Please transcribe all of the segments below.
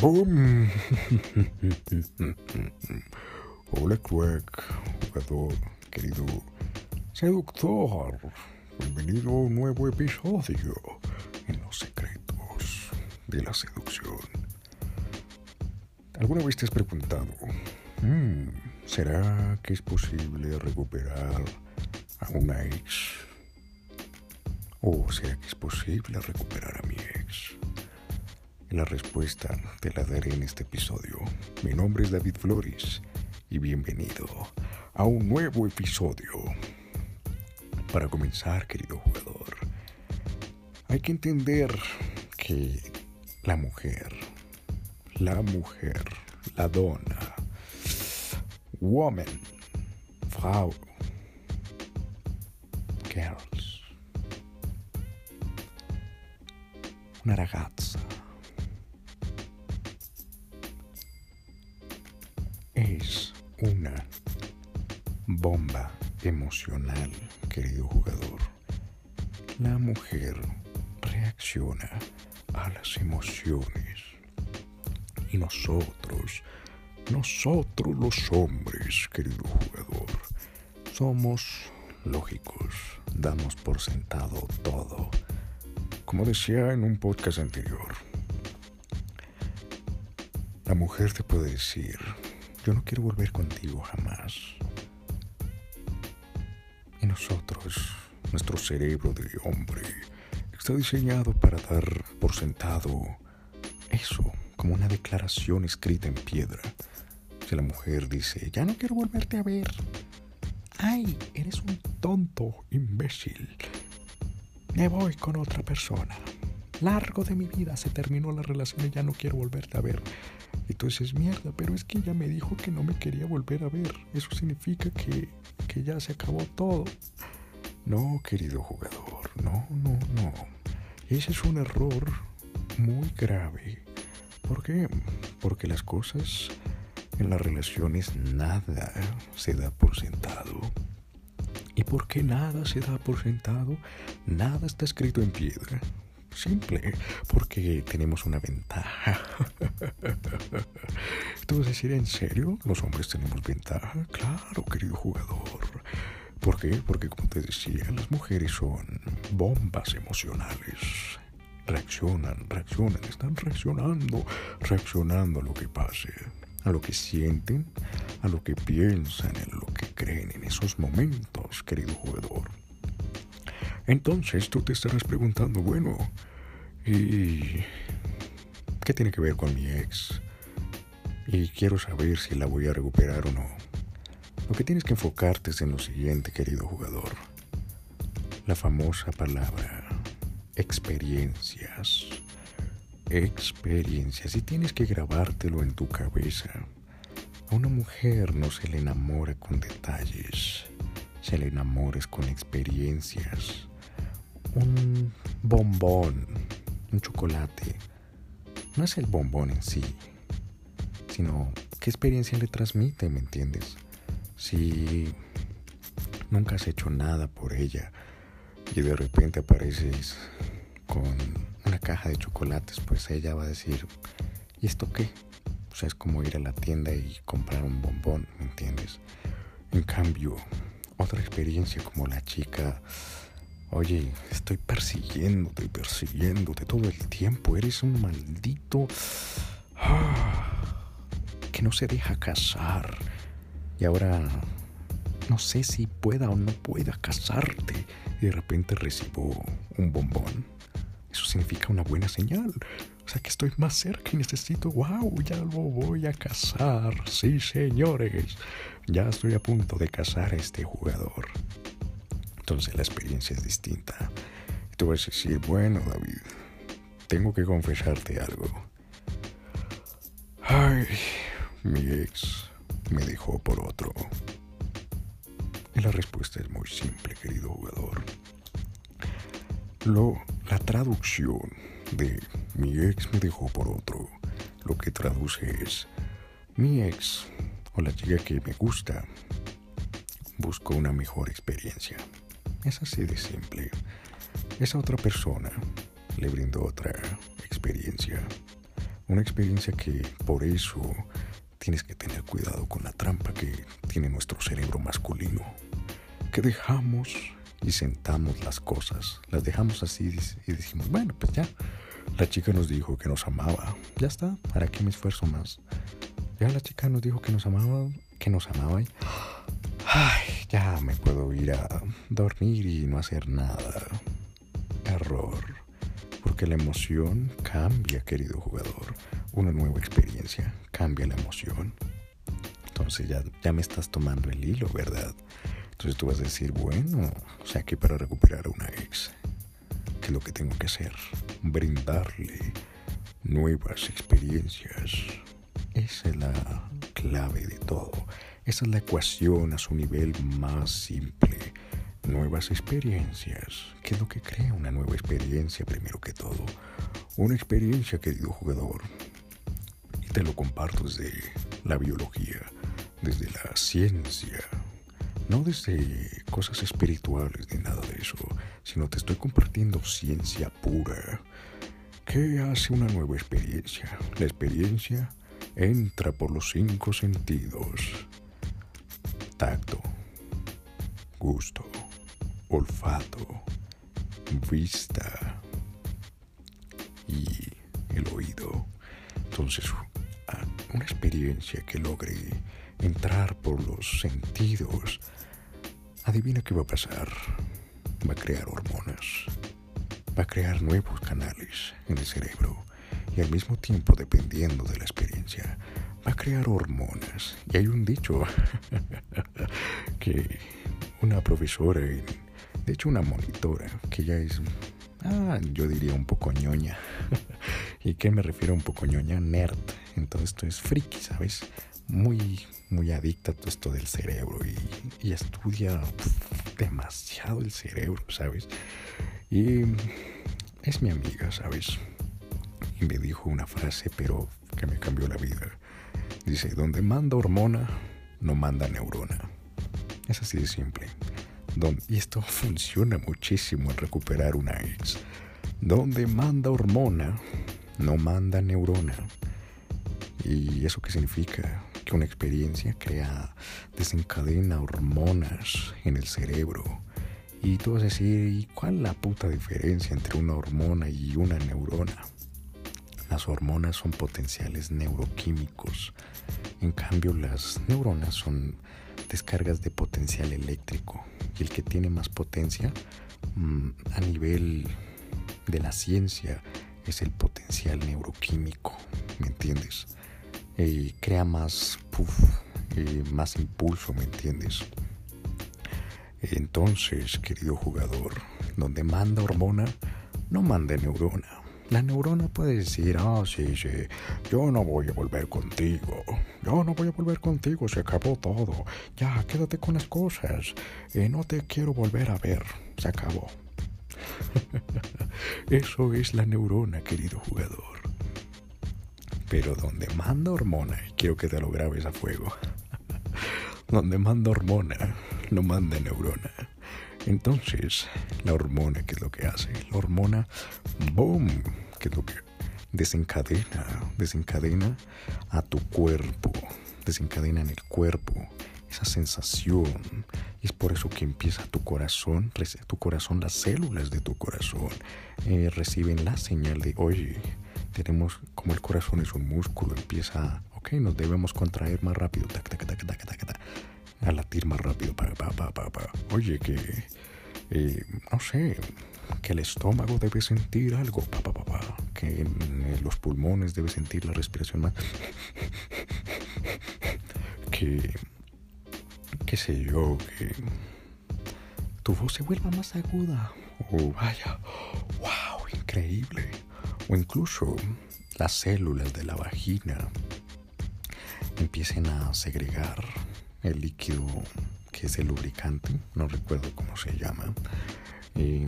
¡Boom! Hola, crack, jugador, querido seductor. Bienvenido a un nuevo episodio en los secretos de la seducción. ¿Alguna vez te has preguntado, hmm, ¿será que es posible recuperar a una ex? ¿O será que es posible recuperar a mi ex? La respuesta te la daré en este episodio. Mi nombre es David Flores y bienvenido a un nuevo episodio. Para comenzar, querido jugador, hay que entender que la mujer, la mujer, la dona, woman, Frau, girls, una ragazza, una bomba emocional, querido jugador. La mujer reacciona a las emociones. Y nosotros, nosotros los hombres, querido jugador, somos lógicos, damos por sentado todo. Como decía en un podcast anterior, la mujer te puede decir, yo no quiero volver contigo jamás. Y nosotros, nuestro cerebro de hombre, está diseñado para dar por sentado eso, como una declaración escrita en piedra. Si la mujer dice, ya no quiero volverte a ver. Ay, eres un tonto, imbécil. Me voy con otra persona. Largo de mi vida se terminó la relación y ya no quiero volverte a ver. Dices, mierda, pero es que ella me dijo que no me quería volver a ver. Eso significa que, que ya se acabó todo. No, querido jugador, no, no, no. Ese es un error muy grave. ¿Por qué? Porque las cosas en las relaciones nada se da por sentado. ¿Y por qué nada se da por sentado? Nada está escrito en piedra. Simple, porque tenemos una ventaja. ¿Tú vas a decir en serio? ¿Los hombres tenemos ventaja? Claro, querido jugador. ¿Por qué? Porque como te decía, las mujeres son bombas emocionales. Reaccionan, reaccionan, están reaccionando, reaccionando a lo que pase, a lo que sienten, a lo que piensan, en lo que creen en esos momentos, querido jugador. Entonces tú te estarás preguntando, bueno, ¿y qué tiene que ver con mi ex? Y quiero saber si la voy a recuperar o no. Lo que tienes que enfocarte es en lo siguiente, querido jugador. La famosa palabra experiencias. Experiencias. Y tienes que grabártelo en tu cabeza. A una mujer no se le enamora con detalles. Se le enamora con experiencias un bombón, un chocolate, no es el bombón en sí, sino qué experiencia le transmite, ¿me entiendes? Si nunca has hecho nada por ella y de repente apareces con una caja de chocolates, pues ella va a decir, ¿y esto qué? O sea, es como ir a la tienda y comprar un bombón, ¿me entiendes? En cambio, otra experiencia como la chica Oye, estoy persiguiéndote, persiguiéndote todo el tiempo. Eres un maldito ah, que no se deja casar. Y ahora no sé si pueda o no pueda casarte. Y de repente recibo un bombón. Eso significa una buena señal. O sea que estoy más cerca y necesito, wow, ya lo voy a casar. Sí, señores. Ya estoy a punto de casar a este jugador entonces la experiencia es distinta. Tú vas a decir, bueno, David, tengo que confesarte algo. Ay, mi ex me dejó por otro. Y la respuesta es muy simple, querido jugador. Lo, la traducción de mi ex me dejó por otro, lo que traduce es mi ex o la chica que me gusta busco una mejor experiencia. Es así de simple. Esa otra persona le brindó otra experiencia, Una experiencia que por eso tienes que tener cuidado con la trampa que tiene nuestro cerebro masculino. Que dejamos y sentamos las cosas. Las dejamos así y decimos, bueno, pues ya. La chica nos dijo que nos amaba. Ya está, ¿para qué me esfuerzo más? Ya la chica nos dijo que nos amaba, que nos amaba y... Ay, ya me puedo ir a dormir y no hacer nada. Error. Porque la emoción cambia, querido jugador. Una nueva experiencia cambia la emoción. Entonces ya, ya me estás tomando el hilo, ¿verdad? Entonces tú vas a decir, bueno, o sea para recuperar a una ex, ¿qué es lo que tengo que hacer? Brindarle nuevas experiencias. Esa es la clave de todo. Esa es la ecuación a su nivel más simple. Nuevas experiencias. ¿Qué es lo que crea una nueva experiencia primero que todo? Una experiencia, querido jugador. Y te lo comparto desde la biología, desde la ciencia, no desde cosas espirituales ni nada de eso, sino te estoy compartiendo ciencia pura. ¿Qué hace una nueva experiencia? La experiencia entra por los cinco sentidos. Tacto, gusto, olfato, vista y el oído. Entonces, una experiencia que logre entrar por los sentidos Adivina qué va a pasar. Va a crear hormonas. Va a crear nuevos canales en el cerebro. Y al mismo tiempo, dependiendo de la experiencia, va a crear hormonas. Y hay un dicho que una profesora, de hecho una monitora, que ya es, ah, yo diría un poco ñoña. ¿Y qué me refiero a un poco ñoña? Nerd. Entonces esto es friki, ¿sabes? muy, muy adicta a todo esto del cerebro y, estudia demasiado el cerebro, ¿sabes? Y es mi amiga, ¿sabes? Y me dijo una frase, pero que me cambió la vida. Dice, donde manda hormona, no manda neurona. Es así de simple. y esto funciona muchísimo en recuperar una ex. Donde manda hormona, no manda neurona. ¿Y eso qué significa? una experiencia crea, desencadena hormonas en el cerebro. Y tú vas a decir, ¿y cuál la puta diferencia entre una hormona y una neurona? Las hormonas son potenciales neuroquímicos. En cambio, las neuronas son descargas de potencial eléctrico. Y el que tiene más potencia mm, a nivel de la ciencia es el potencial neuroquímico. ¿Me entiendes? y crea más, más impulso, ¿me entiendes? Entonces, querido jugador, donde manda hormona, no manda neurona. La neurona puede decir, ah, sí, sí, yo no voy a volver contigo, yo no voy a volver contigo, se acabó todo, ya, quédate con las cosas, eh, no te quiero volver a ver, se acabó. Eso es la neurona, querido jugador. Pero donde manda hormona, quiero que te lo grabes a fuego, donde manda hormona, no manda neurona. Entonces, la hormona, ¿qué es lo que hace? La hormona, boom, ¿qué es lo que desencadena? Desencadena a tu cuerpo, desencadena en el cuerpo esa sensación. Y es por eso que empieza tu corazón, tu corazón, las células de tu corazón eh, reciben la señal de, oye, tenemos como el corazón es un músculo, empieza, ok, nos debemos contraer más rápido, a latir más rápido, pa, pa, pa, oye, que, eh, no sé, que el estómago debe sentir algo, pa, pa, que en los pulmones debe sentir la respiración más, que, qué sé yo, que tu voz se vuelva más aguda, oh, vaya, wow, increíble. O incluso las células de la vagina empiecen a segregar el líquido que es el lubricante, no recuerdo cómo se llama.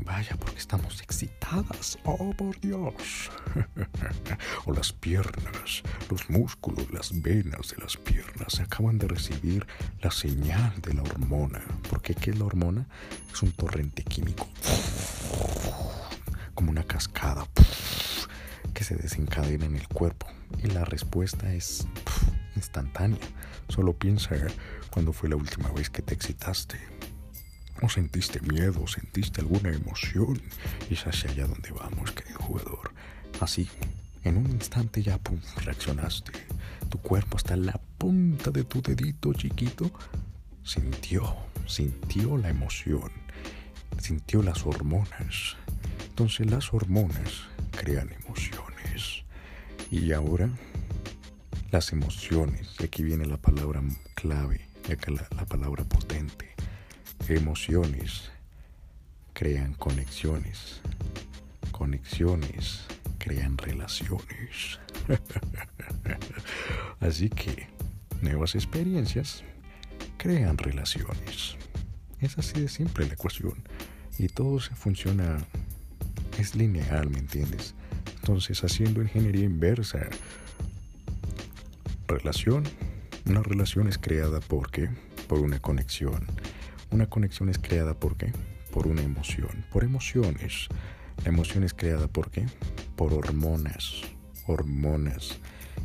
Vaya, porque estamos excitadas. Oh, por Dios. o las piernas, los músculos, las venas de las piernas acaban de recibir la señal de la hormona. Porque ¿qué la hormona? Es un torrente químico. Como una cascada que se desencadena en el cuerpo y la respuesta es instantánea. Solo piensa cuando fue la última vez que te excitaste. O sentiste miedo, sentiste alguna emoción. Y es hacia allá donde vamos, querido jugador. Así, en un instante ya pum, reaccionaste. Tu cuerpo hasta la punta de tu dedito chiquito sintió, sintió la emoción, sintió las hormonas. Entonces las hormonas crean emociones. Y ahora las emociones, aquí viene la palabra clave, la, la palabra potente. Emociones crean conexiones. Conexiones crean relaciones. Así que nuevas experiencias crean relaciones. Es así de simple la ecuación. Y todo se funciona, es lineal, ¿me entiendes? Entonces, haciendo ingeniería inversa, relación, una relación es creada por qué? Por una conexión. Una conexión es creada por qué? Por una emoción, por emociones. La emoción es creada por qué? Por hormonas. Hormonas.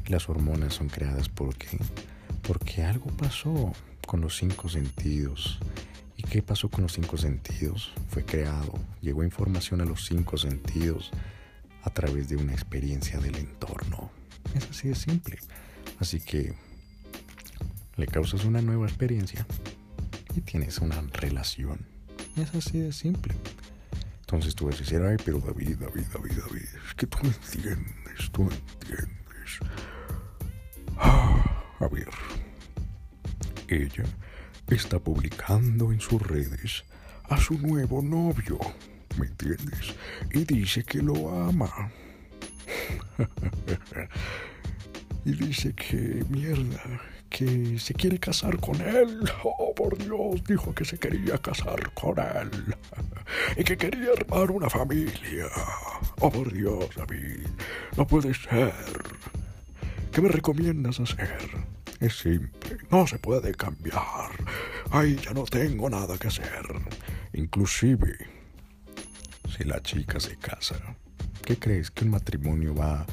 Y las hormonas son creadas por qué? Porque algo pasó con los cinco sentidos. ¿Y qué pasó con los cinco sentidos? Fue creado, llegó información a los cinco sentidos a través de una experiencia del entorno. Es así de simple. Así que le causas una nueva experiencia tienes una relación. Es así de simple. Entonces tú vas a decir, ay, pero David, David, David, David, es que tú me entiendes, tú me entiendes. Ah, a ver, ella está publicando en sus redes a su nuevo novio, ¿me entiendes? Y dice que lo ama. y dice que mierda, que se quiere casar con él. Oh, por Dios, dijo que se quería casar con él. y que quería armar una familia. Oh, por Dios, David, no puede ser. ¿Qué me recomiendas hacer? Es simple, no se puede cambiar. Ay, ya no tengo nada que hacer. Inclusive, si la chica se casa, ¿qué crees que un matrimonio va a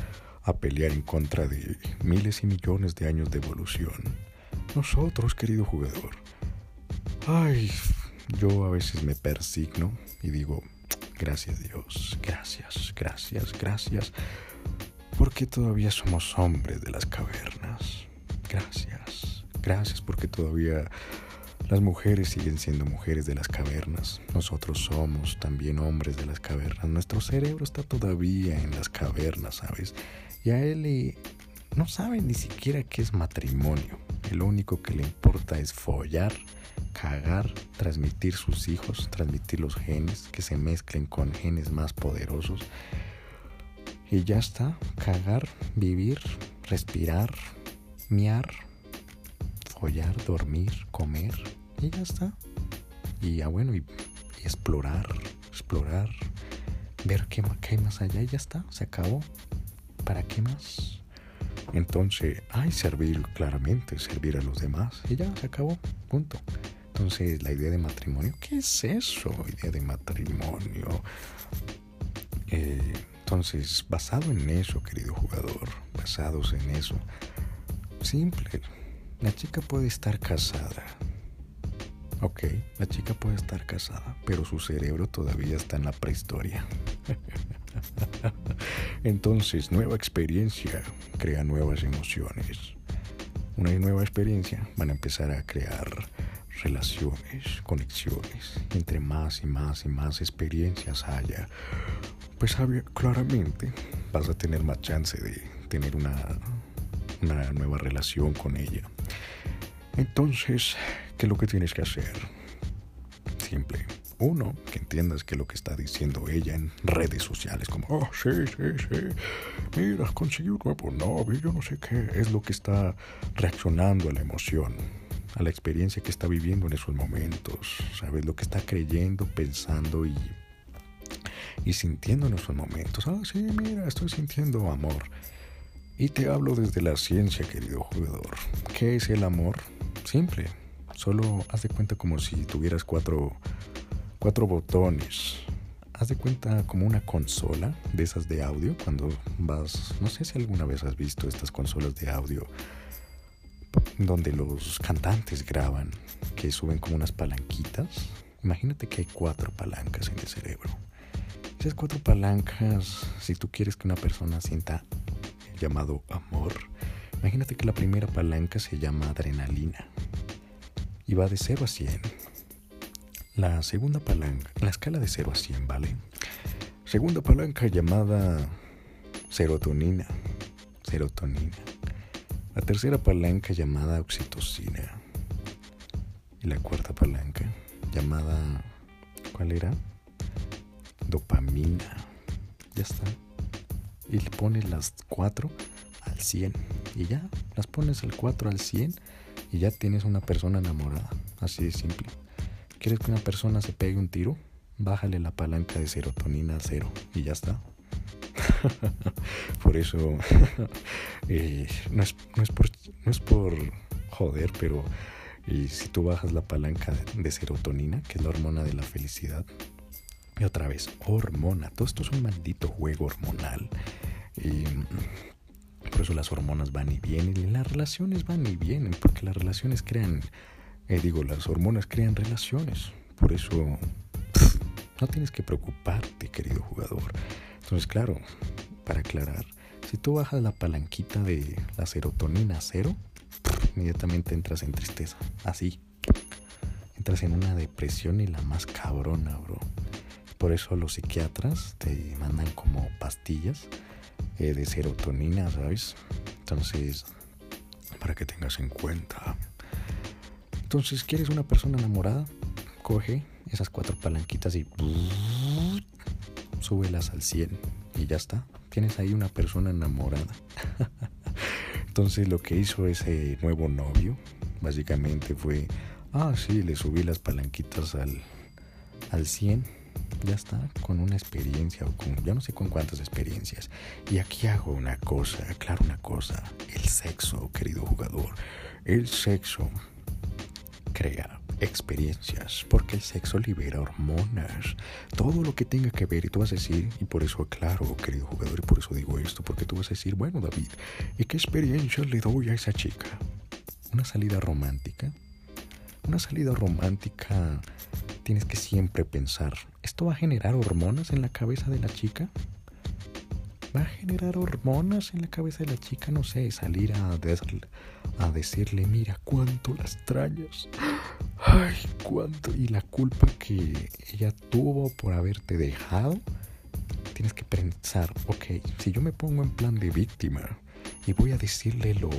pelear en contra de miles y millones de años de evolución? Nosotros, querido jugador. Ay, yo a veces me persigno y digo, gracias Dios, gracias, gracias, gracias, porque todavía somos hombres de las cavernas. Gracias. Gracias porque todavía las mujeres siguen siendo mujeres de las cavernas. Nosotros somos también hombres de las cavernas. Nuestro cerebro está todavía en las cavernas, ¿sabes? Y a él no sabe ni siquiera qué es matrimonio. Lo único que le importa es follar, cagar, transmitir sus hijos, transmitir los genes, que se mezclen con genes más poderosos. Y ya está, cagar, vivir, respirar, miar, follar, dormir, comer y ya está. Y ya bueno, y, explorar, explorar, ver qué, qué hay más allá y ya está, se acabó. ¿Para qué más? Entonces, hay servir claramente, servir a los demás y ya se acabó, punto. Entonces, la idea de matrimonio, ¿qué es eso? Idea de matrimonio. Eh, entonces, basado en eso, querido jugador, basados en eso, Simple. La chica puede estar casada. Ok, la chica puede estar casada, pero su cerebro todavía está en la prehistoria. Entonces, nueva experiencia crea nuevas emociones. Una nueva experiencia van a empezar a crear relaciones, conexiones. Entre más y más y más experiencias haya, pues claramente vas a tener más chance de tener una una nueva relación con ella. Entonces, ¿qué es lo que tienes que hacer? Simple. Uno, que entiendas que lo que está diciendo ella en redes sociales, como, oh, sí, sí, sí, mira, conseguí un nuevo novio, yo no sé qué, es lo que está reaccionando a la emoción, a la experiencia que está viviendo en esos momentos, ¿sabes? Lo que está creyendo, pensando y, y sintiendo en esos momentos. Ah, sí, mira, estoy sintiendo amor. Y te hablo desde la ciencia, querido jugador. ¿Qué es el amor? Simple. Solo haz de cuenta como si tuvieras cuatro, cuatro botones haz de cuenta como una consola de esas de audio cuando vas, no sé si alguna vez has visto estas consolas de audio donde los cantantes graban, que suben como unas palanquitas. Imagínate que hay cuatro palancas en el cerebro. Esas cuatro palancas, si tú quieres que una persona sienta el llamado amor, imagínate que la primera palanca se llama adrenalina y va de 0 a 100. La segunda palanca, la escala de 0 a 100, ¿vale? Segunda palanca llamada serotonina. Serotonina. La tercera palanca llamada oxitocina. Y la cuarta palanca llamada... ¿Cuál era? Dopamina. Ya está. Y le pones las cuatro al 100. Y ya, las pones al 4 al 100 y ya tienes una persona enamorada. Así de simple. ¿Quieres que una persona se pegue un tiro? Bájale la palanca de serotonina a cero y ya está. por eso eh, no, es, por, no, es, por, joder, pero y si tú bajas la palanca de, serotonina, que es la hormona de la felicidad, y otra vez, hormona, todo esto es un maldito juego hormonal. Y por eso las hormonas van y vienen, las relaciones van y vienen, porque las relaciones crean, eh, digo, las hormonas crean relaciones. Por eso no tienes que preocuparte, querido jugador. Entonces, claro, para aclarar, si tú bajas la palanquita de la serotonina a cero, inmediatamente entras en tristeza. Así. Entras en una depresión y la más cabrona, bro. Por eso los psiquiatras te mandan como pastillas eh, de serotonina, ¿sabes? Entonces, para que tengas en cuenta. Entonces, ¿quieres una persona enamorada? Coge esas cuatro palanquitas y súbelas al 100 y ya está. Tienes ahí una persona enamorada. Entonces lo que hizo ese nuevo novio básicamente fue, ah, sí, le subí las palanquitas al, al 100. Ya está, con una experiencia o con, yo no sé con cuántas experiencias. Y aquí hago una cosa, claro, una cosa. El sexo, querido jugador. El sexo crea experiencias, porque el sexo libera hormonas, todo lo que tenga que ver, y tú vas a decir, y por eso aclaro, querido jugador, y por eso digo esto, porque tú vas a decir, bueno David, ¿y qué experiencia le doy a esa chica? ¿Una salida romántica? Una salida romántica tienes que siempre pensar, ¿esto va a generar hormonas en la cabeza de la chica? Va a generar hormonas en la cabeza de la chica, no sé, salir a, decirle, mira cuánto la extrañas, ay, cuánto, y la culpa que ella tuvo por haberte dejado, tienes que pensar, ok, si yo me pongo en plan de víctima y voy a decirle lo,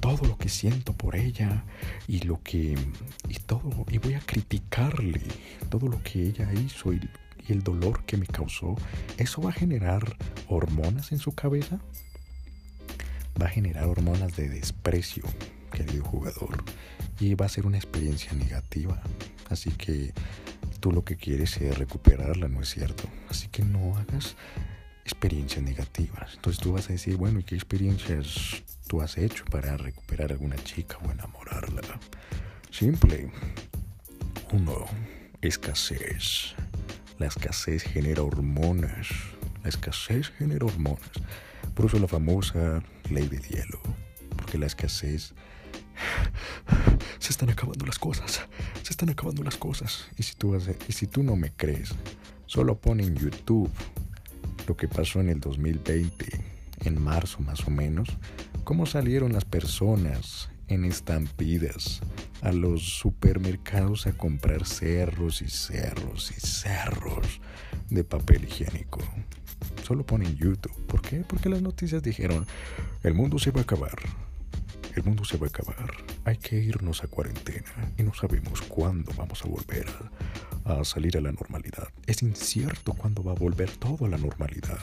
todo lo que siento por ella y lo que y todo y voy a criticarle todo lo que ella hizo y el dolor que me causó, ¿eso va a generar hormonas en su cabeza? Va a generar hormonas de desprecio, querido jugador, y va a ser una experiencia negativa. Así que tú lo que quieres es recuperarla, ¿no es cierto? Así que no hagas experiencias negativas. Entonces tú vas a decir, bueno, ¿y qué experiencias tú has hecho para recuperar a alguna chica o enamorarla? Simple. Uno, escasez. La escasez genera hormonas. La escasez genera hormonas. Por eso la famosa ley del hielo. Porque la escasez... Se están acabando las cosas. Se están acabando las cosas. Si tú, y si tú no me crees, solo pon en YouTube lo que pasó en el 2020, en marzo más o menos, cómo salieron las personas en estampidas a los supermercados a comprar cerros y cerros y cerros de papel higiénico. Solo ponen YouTube. ¿Por qué? Porque las noticias dijeron, el mundo se va a acabar. El mundo se va a acabar. Hay que irnos a cuarentena y no sabemos cuándo vamos a volver a, a salir a la normalidad. Es incierto cuándo va a volver todo a la normalidad.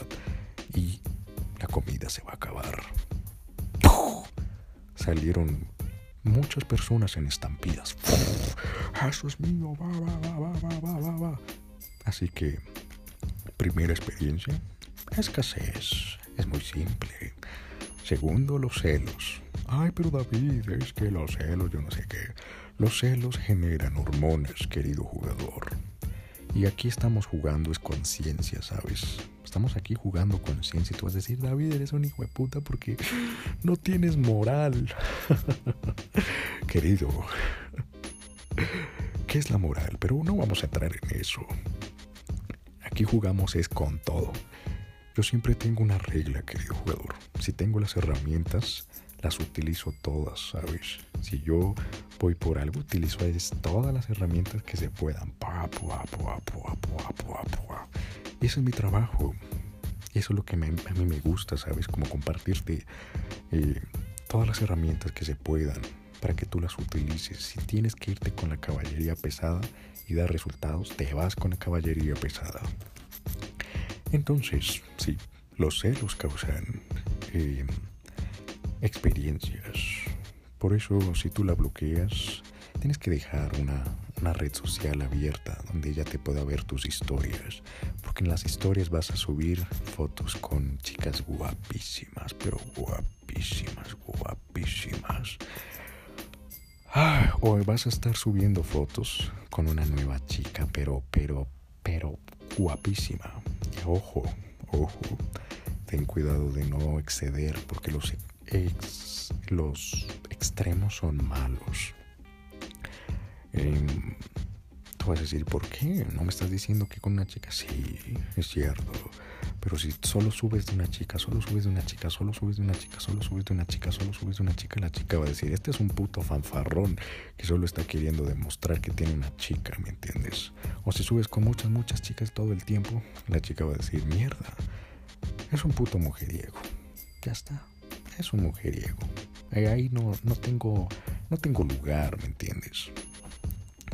Y la comida se va a acabar. Salieron muchas personas en estampidas. Eso es mío, va, va, va, va, va, va, va. Así que, primera experiencia, escasez. Es muy simple. Segundo, los celos. Ay, pero David, es que los celos, yo no sé qué. Los celos generan hormonas, querido jugador. Y aquí estamos jugando es conciencia, ¿sabes? Estamos aquí jugando conciencia y tú vas a decir, David, eres un hijo de puta porque no tienes moral. Querido, ¿qué es la moral? Pero no vamos a entrar en eso. Aquí jugamos es con todo. Yo siempre tengo una regla, querido jugador. Si tengo las herramientas, las utilizo todas, ¿sabes? Si yo voy por algo, utilizo todas las herramientas que se puedan. Y ese es mi trabajo. Eso es lo que a mí me gusta, ¿sabes? Como compartirte eh, todas las herramientas que se puedan para que tú las utilices. Si tienes que irte con la caballería pesada y dar resultados, te vas con la caballería pesada. Entonces, sí, los celos causan eh, experiencias. Por eso, si tú la bloqueas, tienes que dejar una, una red social abierta donde ella te pueda ver tus historias. Porque en las historias vas a subir fotos con chicas guapísimas, pero guapísimas, guapísimas. O vas a estar subiendo fotos con una nueva chica, pero, pero, pero guapísima. ojo, ojo, ten cuidado de no exceder porque los, los extremos son malos. Em, tú vas a decir, ¿por qué? ¿No me estás diciendo que con una chica? Sí, es cierto. Pero si solo subes de una chica, solo subes de una chica, solo subes de una chica, solo subes de una chica, solo subes de una chica, la chica va a decir, este es un puto fanfarrón que solo está queriendo demostrar que tiene una chica, ¿me entiendes? O si subes con muchas, muchas chicas todo el tiempo, la chica va a decir, mierda, es un puto mujeriego. Ya está, es un mujeriego. Ahí no, no, tengo, no tengo lugar, ¿me entiendes?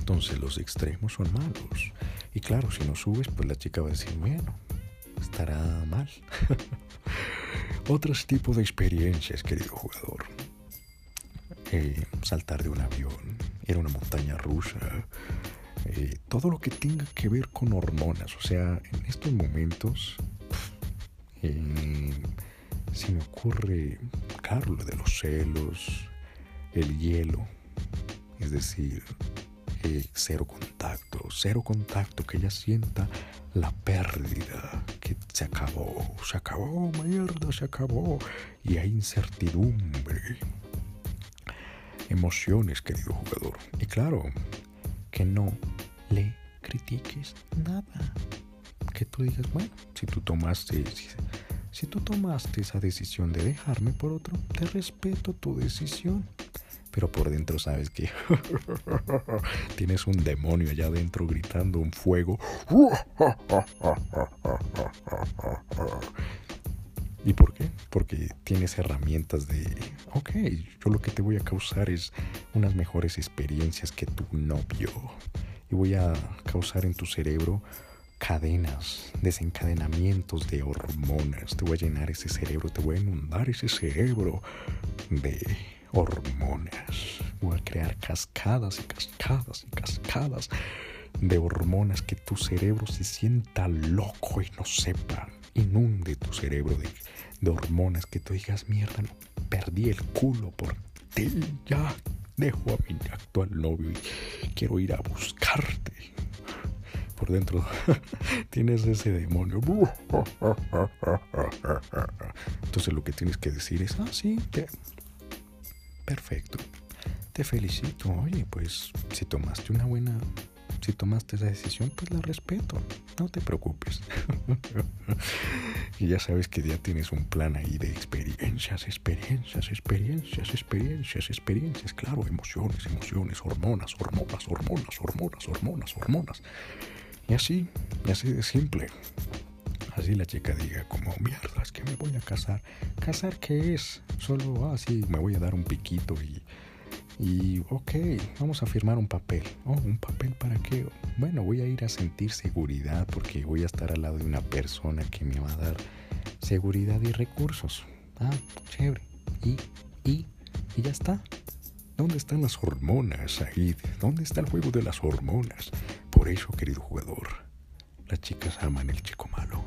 Entonces los extremos son malos. Y claro, si no subes, pues la chica va a decir, bueno, estará mal. Otros tipos de experiencias, querido jugador. Eh, saltar de un avión, ir a una montaña rusa, eh, todo lo que tenga que ver con hormonas. O sea, en estos momentos eh, se me ocurre, claro, lo de los celos, el hielo, es decir, cero contacto, cero contacto, que ella sienta la pérdida, que se acabó, se acabó, mierda, se acabó, y hay incertidumbre. Emociones, querido jugador. Y claro, que no le critiques nada. Que tú digas, bueno, si tú tomaste, si tú tomaste esa decisión de dejarme por otro, te respeto tu decisión pero por dentro sabes que tienes un demonio allá adentro gritando un fuego. ¿Y por qué? Porque tienes herramientas de, ok, yo lo que te voy a causar es unas mejores experiencias que tu novio. Y voy a causar en tu cerebro cadenas, desencadenamientos de hormonas. Te voy a llenar ese cerebro, te voy a inundar ese cerebro de hormonas. Crear cascadas y cascadas y cascadas de hormonas que tu cerebro se sienta loco y no sepa. Inunde tu cerebro de, hormonas que tú digas, mierda, no, perdí el culo por ti. Ya dejo a mi actual novio y quiero ir a buscarte. Por dentro tienes ese demonio. Entonces lo que tienes que decir es, ah, sí, te, Perfecto. Te felicito. Oye, pues si tomaste una buena... Si tomaste esa decisión, pues la respeto. No te preocupes. y ya sabes que ya tienes un plan ahí de experiencias, experiencias, experiencias, experiencias, experiencias. Claro, emociones, emociones, hormonas, hormonas, hormonas, hormonas, hormonas, hormonas. Y así, y así de simple. Así la chica diga como, mierda, es que me voy a casar. ¿Casar qué es? Solo así me voy a dar un piquito y... Y, ok, vamos a firmar un papel. Oh, ¿un papel para qué? Bueno, voy a ir a sentir seguridad porque voy a estar al lado de una persona que me va a dar seguridad y recursos. Ah, chévere. Y, y, y ya está. ¿Dónde están las hormonas, ahí? ¿Dónde está el juego de las hormonas? Por eso, querido jugador, las chicas aman el chico malo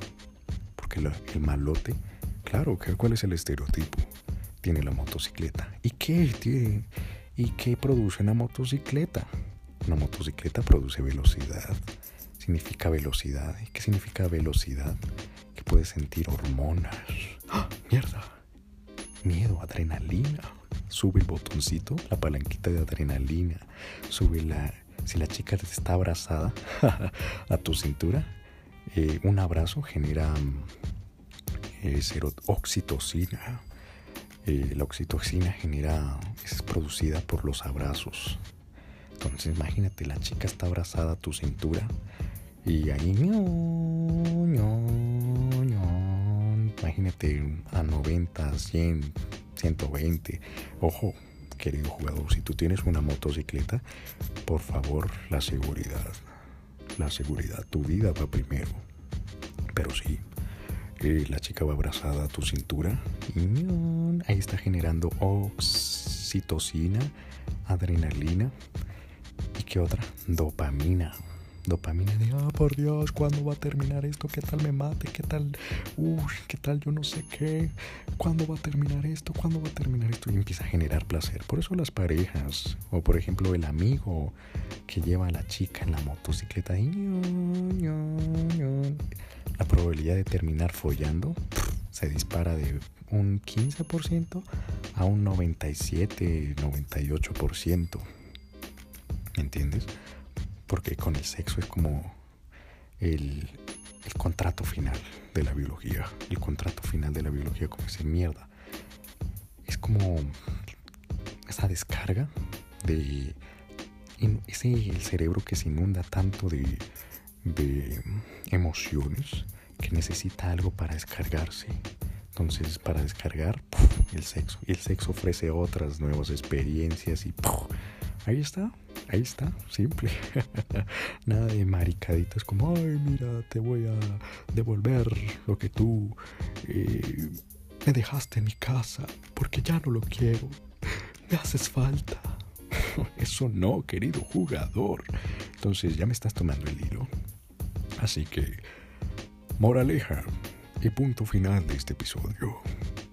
el malote, claro, ¿cuál es el estereotipo? Tiene la motocicleta. ¿Y qué tiene? ¿Y qué produce una motocicleta? Una motocicleta produce velocidad. significa velocidad. ¿Y qué significa velocidad? Que puedes sentir hormonas. ¡Ah! ¡Mierda! Miedo, adrenalina. Sube el botoncito, la palanquita de adrenalina. Sube la... Si la chica está abrazada a tu cintura, eh, un abrazo genera eh, oxitocina. Eh, la oxitocina genera, es producida por los abrazos. Entonces imagínate, la chica está abrazada a tu cintura y ahí imagínate a 90, 100, 120. Ojo, querido jugador, si tú tienes una motocicleta, por favor, la seguridad. La seguridad, tu vida va primero. Pero sí, la chica va abrazada a tu cintura ahí está generando oxitocina, adrenalina y qué otra, dopamina. Dopamina de, ah, por Dios, ¿cuándo va a terminar esto? ¿Qué tal me mate? ¿Qué tal? Uy, ¿qué tal yo no sé qué? ¿Cuándo va a terminar esto? ¿Cuándo va a terminar esto? Y empieza a generar placer. Por eso las parejas, o por ejemplo el amigo que lleva a la chica en la motocicleta, la probabilidad de terminar follando se dispara de un 15% a un 97, 98%. ¿Me entiendes? Porque con el sexo es como el, el contrato final de la biología. El contrato final de la biología, como ese mierda. Es como esa descarga de ese el cerebro que se inunda tanto de, de emociones que necesita algo para descargarse. Entonces, para descargar, el sexo. Y el sexo ofrece otras nuevas experiencias y ahí está, ahí está, simple. Nada de maricaditas como, ay, mira, te voy a devolver lo que tú eh, me dejaste en mi casa porque ya no lo quiero. Me haces falta. Eso no, querido jugador. Entonces ya me estás tomando el hilo. Así que, moraleja y punto final de este episodio.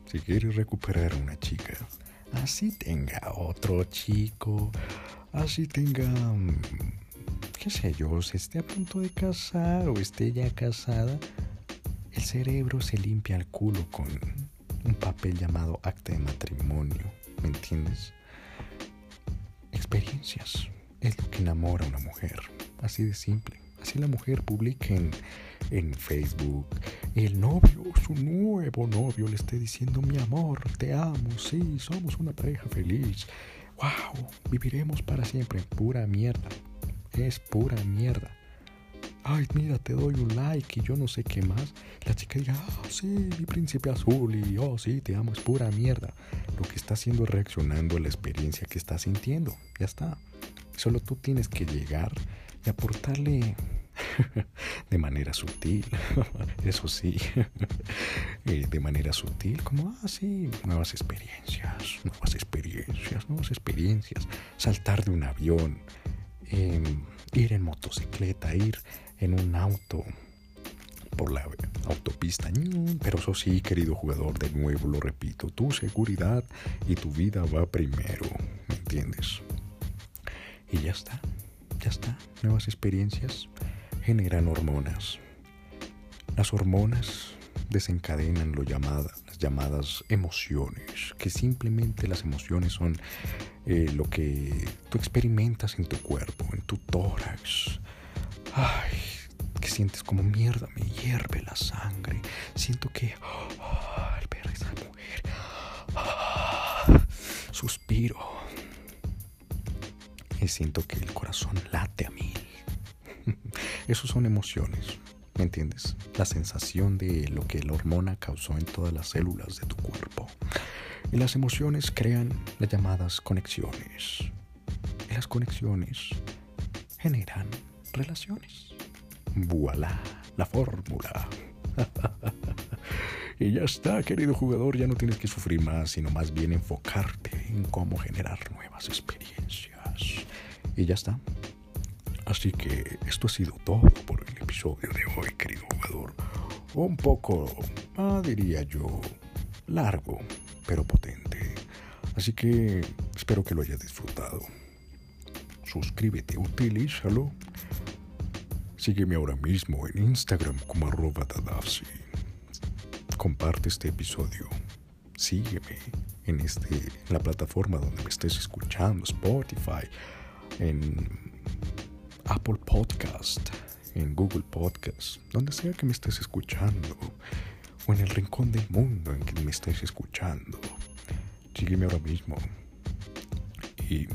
Si quieres recuperar a una chica, así tenga otro chico, así tenga, mm, qué sé yo, se esté a punto de casar o esté ya casada, el cerebro se limpia el culo con un papel llamado acta de matrimonio, ¿me entiendes? Experiencias es lo que enamora a una mujer, así de simple. Así la mujer publica en, en Facebook, el novio, su nuevo novio, le esté diciendo, mi amor, te amo, sí, somos una pareja feliz. ¡Wow! Viviremos para siempre. Pura mierda. Es pura mierda. Ay, mira, te doy un like y yo no sé qué más. La chica diga, oh, sí, mi príncipe azul y oh, sí, te amo, es pura mierda. Lo que está haciendo es reaccionando a la experiencia que está sintiendo. Ya está. Solo tú tienes que llegar y aportarle de manera sutil, eso sí, eh, de manera sutil, como, ah, sí, nuevas experiencias, nuevas experiencias, nuevas experiencias, saltar de un avión, em, ir en motocicleta, ir en un auto por la autopista, pero eso sí, querido jugador, de nuevo lo repito, tu seguridad y tu vida va primero, ¿me entiendes? Y ya está, ya está, nuevas experiencias generan hormonas. Las hormonas desencadenan lo las llamadas emociones, que simplemente las emociones son eh, lo que tú experimentas en tu cuerpo, en tu tórax. Ay, que sientes como mierda, me hierve la sangre. Siento que oh, al ver esa mujer, ah, suspiro. Y siento que el corazón late a mí esos son emociones, ¿me entiendes? La sensación de lo que la hormona causó en todas las células de tu cuerpo. Y las emociones crean las llamadas conexiones. Y las conexiones generan relaciones. Voilà, la fórmula. y ya está, querido jugador, ya no tienes que sufrir más, sino más bien enfocarte en cómo generar nuevas experiencias. Y ya está. Así que esto ha sido todo por el episodio de hoy, querido jugador. Un poco, ah, diría yo, largo, pero potente. Así que espero que lo hayas disfrutado. Suscríbete, utilízalo. Sígueme ahora mismo en Instagram como arroba Tadafsi. Comparte este episodio. Sígueme en, este, en la plataforma donde me estés escuchando, Spotify, Apple Podcast, en Google Podcast, donde sea que me estés escuchando, o en el rincón del mundo en que me estés escuchando. Sígueme ahora mismo. Y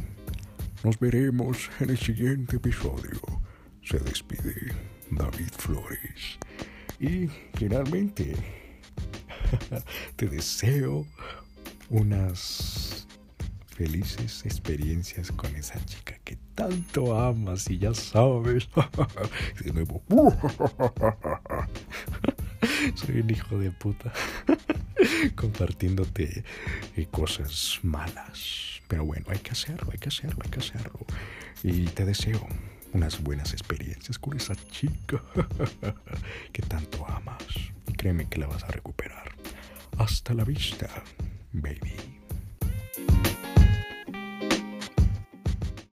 nos veremos en el siguiente episodio. Se despide David Flores. Y finalmente, te deseo unas felices experiencias con esa chica que tanto amas y ya sabes. De nuevo. Soy un hijo de puta. Compartiéndote eh, cosas malas. Pero bueno, hay que hacerlo, hay que hacerlo, hay que hacerlo. Y te deseo unas buenas experiencias con esa chica que tanto amas. Créeme que la vas a recuperar. Hasta la vista, baby.